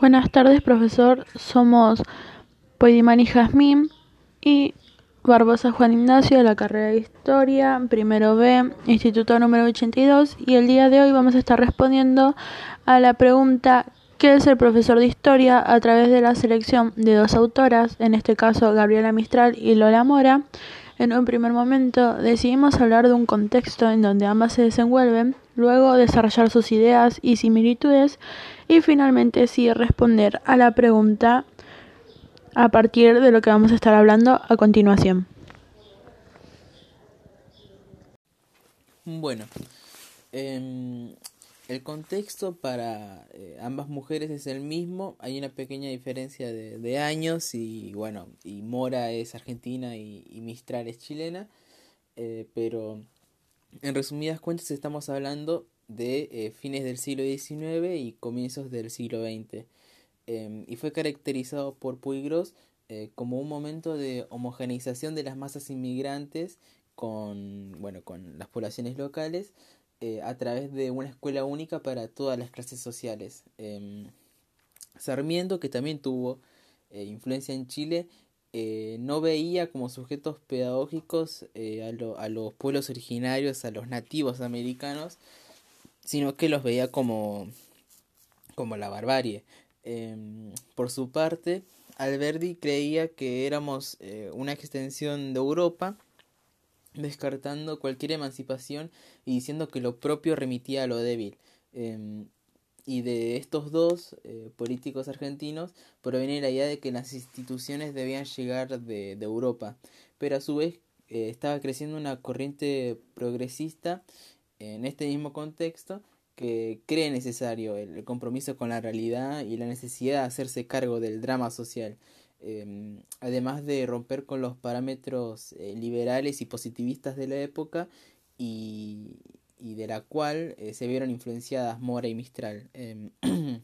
Buenas tardes, profesor. Somos Poidimani Jazmín y Barbosa Juan Ignacio de la carrera de Historia, primero B, Instituto número 82, y el día de hoy vamos a estar respondiendo a la pregunta ¿qué es el profesor de Historia? a través de la selección de dos autoras, en este caso Gabriela Mistral y Lola Mora. En un primer momento decidimos hablar de un contexto en donde ambas se desenvuelven, luego desarrollar sus ideas y similitudes y finalmente sí responder a la pregunta a partir de lo que vamos a estar hablando a continuación. Bueno, em, el contexto para eh, ambas mujeres es el mismo, hay una pequeña diferencia de, años y bueno, y Mora es argentina y, Mistral es chilena, eh, pero en resumidas cuentas estamos hablando de eh, fines del siglo XIX y comienzos del siglo XX, em, y fue caracterizado por Puigros eh, como un momento de homogeneización de las masas inmigrantes con, bueno, con las poblaciones locales eh, a través de una escuela única para todas las clases sociales. Em, Sarmiento, que también tuvo influencia en Chile, no veía como sujetos pedagógicos a, a, los pueblos originarios, a los nativos americanos, sino que los veía como, como la barbarie. Em, por su parte, Alberti creía que éramos eh, una extensión de Europa, descartando cualquier emancipación y diciendo que lo propio remitía a lo débil. Em, y de estos dos eh, políticos argentinos proviene la idea de que las instituciones debían llegar de, de Europa, pero a su vez eh, estaba creciendo una corriente progresista en este mismo contexto que cree necesario el, compromiso con la realidad y la necesidad de hacerse cargo del drama social, em, además de romper con los parámetros eh, liberales y positivistas de la época y, y de la cual eh, se vieron influenciadas Mora y Mistral. Em,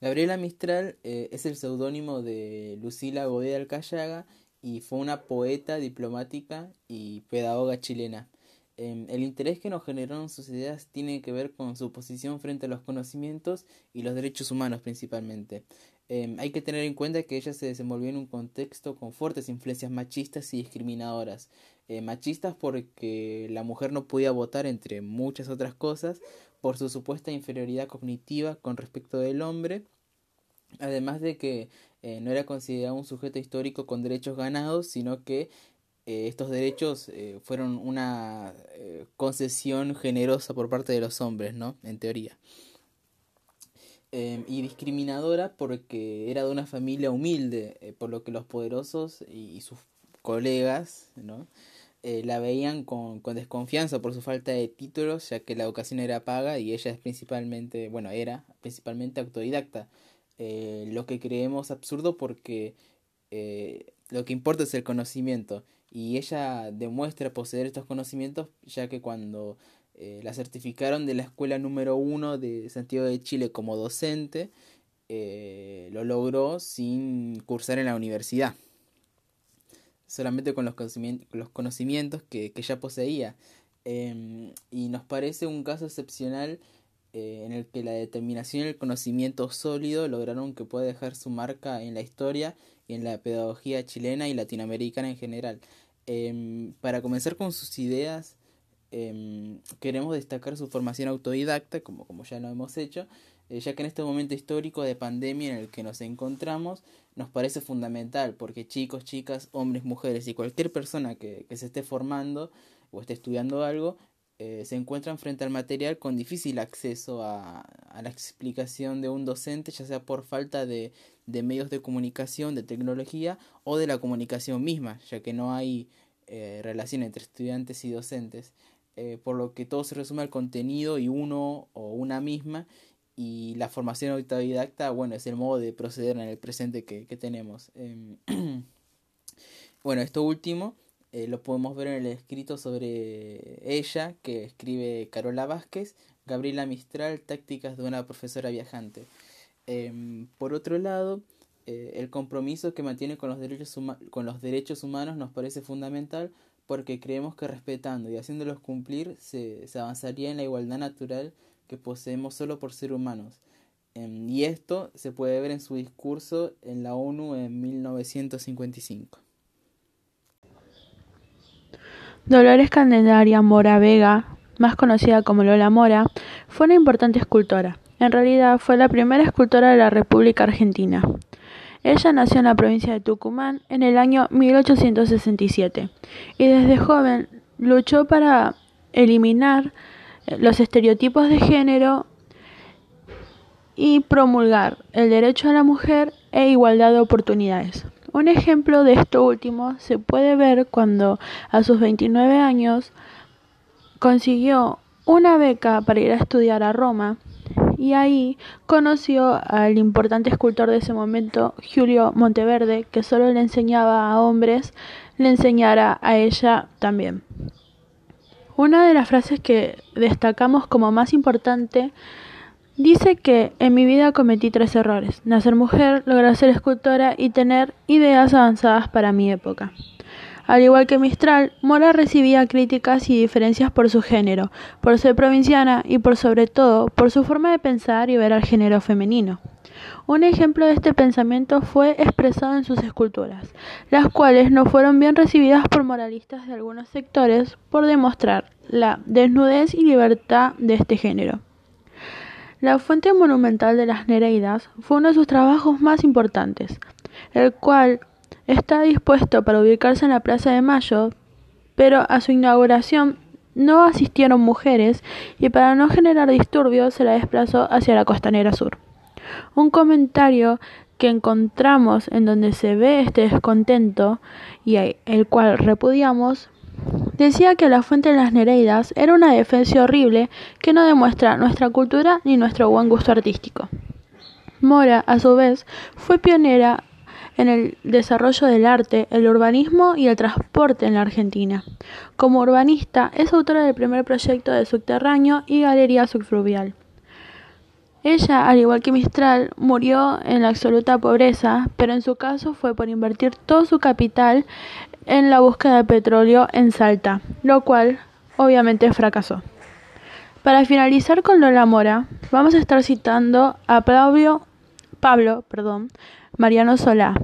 Gabriela Mistral eh, es el seudónimo de Lucila Godé Alcayaga y fue una poeta, diplomática y pedagoga chilena. Em, el interés que nos generaron sus ideas tiene que ver con su posición frente a los conocimientos y los derechos humanos principalmente. Em, hay que tener en cuenta que ella se desenvolvió en un contexto con fuertes influencias machistas y discriminadoras. Eh, machistas porque la mujer no podía votar entre muchas otras cosas por su supuesta inferioridad cognitiva con respecto del hombre, además de que eh, no era considerado un sujeto histórico con derechos ganados, sino que eh, estos derechos eh, fueron una eh, concesión generosa por parte de los hombres, ¿no? En teoría. Em, y discriminadora porque era de una familia humilde, por lo que los poderosos y, sus colegas, ¿no? la veían con, con, desconfianza por su falta de títulos, ya que la educación era paga y ella es principalmente, bueno, era principalmente autodidacta. lo que creemos absurdo porque lo que importa es el conocimiento y ella demuestra poseer estos conocimientos ya que cuando eh, la certificaron de la escuela número uno de Santiago de Chile como docente, eh, lo logró sin cursar en la universidad, solamente con los conocimientos, los conocimientos que, que ya poseía. Em, y nos parece un caso excepcional eh, en el que la determinación y el conocimiento sólido lograron que pueda dejar su marca en la historia y en la pedagogía chilena y latinoamericana en general. Em, para comenzar con sus ideas, em, queremos destacar su formación autodidacta, como, como ya lo hemos hecho, eh, ya que en este momento histórico de pandemia en el que nos encontramos nos parece fundamental, porque chicos, chicas, hombres, mujeres y cualquier persona que, que se esté formando o esté estudiando algo, eh, se encuentran frente al material con difícil acceso a, la explicación de un docente, ya sea por falta de, medios de comunicación, de tecnología o de la comunicación misma, ya que no hay eh, relación entre estudiantes y docentes, eh, por lo que todo se resume al contenido y uno o una misma y la formación autodidacta, bueno, es el modo de proceder en el presente que, que tenemos. Em, bueno, esto último eh, lo podemos ver en el escrito sobre ella que escribe Carola Vázquez, Gabriela Mistral, Tácticas de una profesora viajante. Em, por otro lado, eh, el compromiso que mantiene con los, derechos con los derechos humanos nos parece fundamental porque creemos que respetando y haciéndolos cumplir se, se avanzaría en la igualdad natural que poseemos solo por ser humanos. Em, y esto se puede ver en su discurso en la ONU en 1955. Dolores Candelaria Mora Vega, más conocida como Lola Mora, fue una importante escultora. En realidad fue la primera escultora de la República Argentina. Ella nació en la provincia de Tucumán en el año 1867 y desde joven luchó para eliminar los estereotipos de género y promulgar el derecho a la mujer e igualdad de oportunidades. Un ejemplo de esto último se puede ver cuando a sus 29 años consiguió una beca para ir a estudiar a Roma y ahí conoció al importante escultor de ese momento, Julio Monteverde, que solo le enseñaba a hombres, le enseñara a ella también. Una de las frases que destacamos como más importante dice que en mi vida cometí tres errores, nacer mujer, lograr ser escultora y tener ideas avanzadas para mi época. Al igual que Mistral, Mora recibía críticas y diferencias por su género, por ser provinciana y por sobre todo por su forma de pensar y ver al género femenino. Un ejemplo de este pensamiento fue expresado en sus esculturas, las cuales no fueron bien recibidas por moralistas de algunos sectores por demostrar la desnudez y libertad de este género. La fuente monumental de las Nereidas fue uno de sus trabajos más importantes, el cual está dispuesto para ubicarse en la Plaza de Mayo, pero a su inauguración no asistieron mujeres y para no generar disturbios se la desplazó hacia la costanera sur. Un comentario que encontramos en donde se ve este descontento y el cual repudiamos decía que la fuente de las Nereidas era una defensa horrible que no demuestra nuestra cultura ni nuestro buen gusto artístico. Mora, a su vez, fue pionera en el desarrollo del arte, el urbanismo y el transporte en la Argentina. Como urbanista, es autora del primer proyecto de subterráneo y galería subfluvial. Ella, al igual que Mistral, murió en la absoluta pobreza, pero en su caso fue por invertir todo su capital en la búsqueda de petróleo en Salta, lo cual obviamente fracasó. Para finalizar con Lola Mora, vamos a estar citando a Pablo, Pablo perdón, Mariano Solá,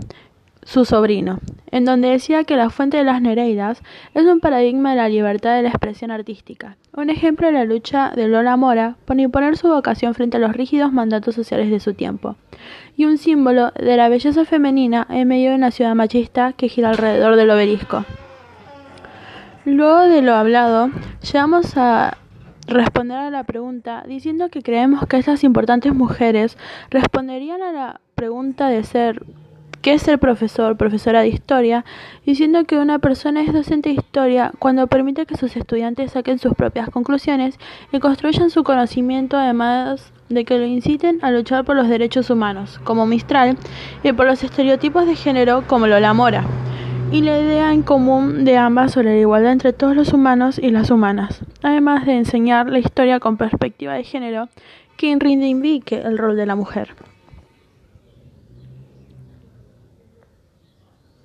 su sobrino, en donde decía que la fuente de las Nereidas es un paradigma de la libertad de la expresión artística, un ejemplo de la lucha de Lola Mora por imponer su vocación frente a los rígidos mandatos sociales de su tiempo, y un símbolo de la belleza femenina en medio de una ciudad machista que gira alrededor del obelisco. Luego de lo hablado, llegamos a responder a la pregunta diciendo que creemos que estas importantes mujeres responderían a la pregunta de ser ¿qué es ser profesor, profesora de historia? diciendo que una persona es docente de historia cuando permite que sus estudiantes saquen sus propias conclusiones y construyan su conocimiento además de que lo inciten a luchar por los derechos humanos, como Mistral, y por los estereotipos de género, como Lola Mora y la idea en común de ambas sobre la igualdad entre todos los humanos y las humanas, además de enseñar la historia con perspectiva de género que reivindique el rol de la mujer.